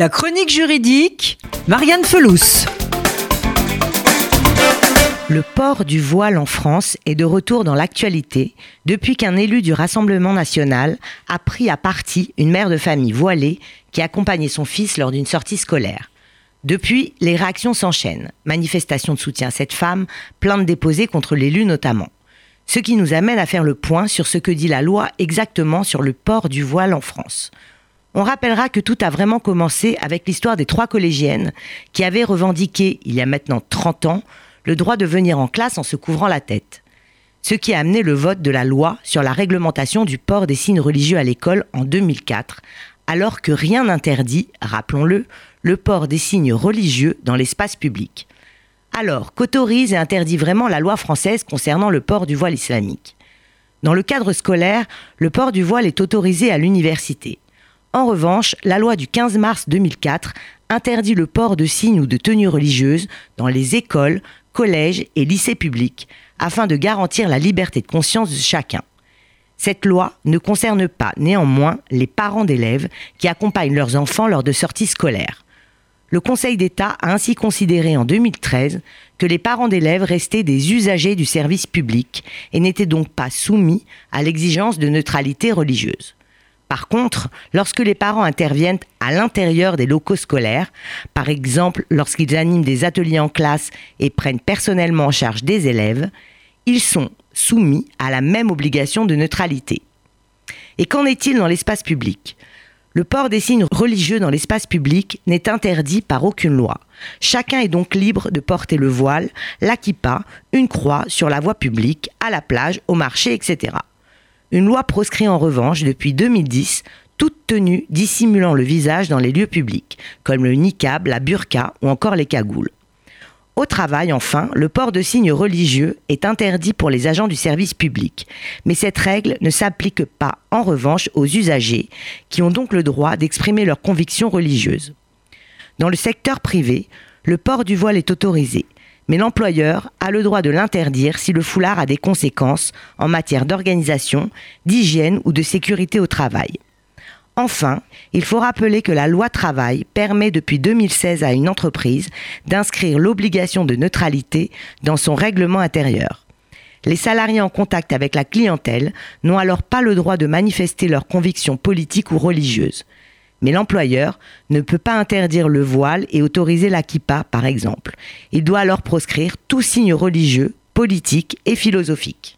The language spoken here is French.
La chronique juridique, Marianne Felous. Le port du voile en France est de retour dans l'actualité depuis qu'un élu du Rassemblement national a pris à partie une mère de famille voilée qui accompagnait son fils lors d'une sortie scolaire. Depuis, les réactions s'enchaînent. Manifestations de soutien à cette femme, plaintes déposées contre l'élu notamment. Ce qui nous amène à faire le point sur ce que dit la loi exactement sur le port du voile en France. On rappellera que tout a vraiment commencé avec l'histoire des trois collégiennes qui avaient revendiqué, il y a maintenant 30 ans, le droit de venir en classe en se couvrant la tête. Ce qui a amené le vote de la loi sur la réglementation du port des signes religieux à l'école en 2004, alors que rien n'interdit, rappelons-le, le port des signes religieux dans l'espace public. Alors, qu'autorise et interdit vraiment la loi française concernant le port du voile islamique? Dans le cadre scolaire, le port du voile est autorisé à l'université. En revanche, la loi du 15 mars 2004 interdit le port de signes ou de tenues religieuses dans les écoles, collèges et lycées publics, afin de garantir la liberté de conscience de chacun. Cette loi ne concerne pas néanmoins les parents d'élèves qui accompagnent leurs enfants lors de sorties scolaires. Le Conseil d'État a ainsi considéré en 2013 que les parents d'élèves restaient des usagers du service public et n'étaient donc pas soumis à l'exigence de neutralité religieuse. Par contre, lorsque les parents interviennent à l'intérieur des locaux scolaires, par exemple lorsqu'ils animent des ateliers en classe et prennent personnellement en charge des élèves, ils sont soumis à la même obligation de neutralité. Et qu'en est-il dans l'espace public? Le port des signes religieux dans l'espace public n'est interdit par aucune loi. Chacun est donc libre de porter le voile, la kippa, une croix sur la voie publique, à la plage, au marché, etc. Une loi proscrit en revanche depuis 2010 toute tenue dissimulant le visage dans les lieux publics, comme le niqab, la burqa ou encore les cagoules. Au travail, enfin, le port de signes religieux est interdit pour les agents du service public, mais cette règle ne s'applique pas en revanche aux usagers, qui ont donc le droit d'exprimer leurs convictions religieuses. Dans le secteur privé, le port du voile est autorisé, mais l'employeur a le droit de l'interdire si le foulard a des conséquences en matière d'organisation, d'hygiène ou de sécurité au travail. Enfin, il faut rappeler que la loi travail permet depuis 2016 à une entreprise d'inscrire l'obligation de neutralité dans son règlement intérieur. Les salariés en contact avec la clientèle n'ont alors pas le droit de manifester leurs convictions politiques ou religieuses. Mais l'employeur ne peut pas interdire le voile et autoriser la kippa, par exemple. Il doit alors proscrire tout signe religieux, politique et philosophique.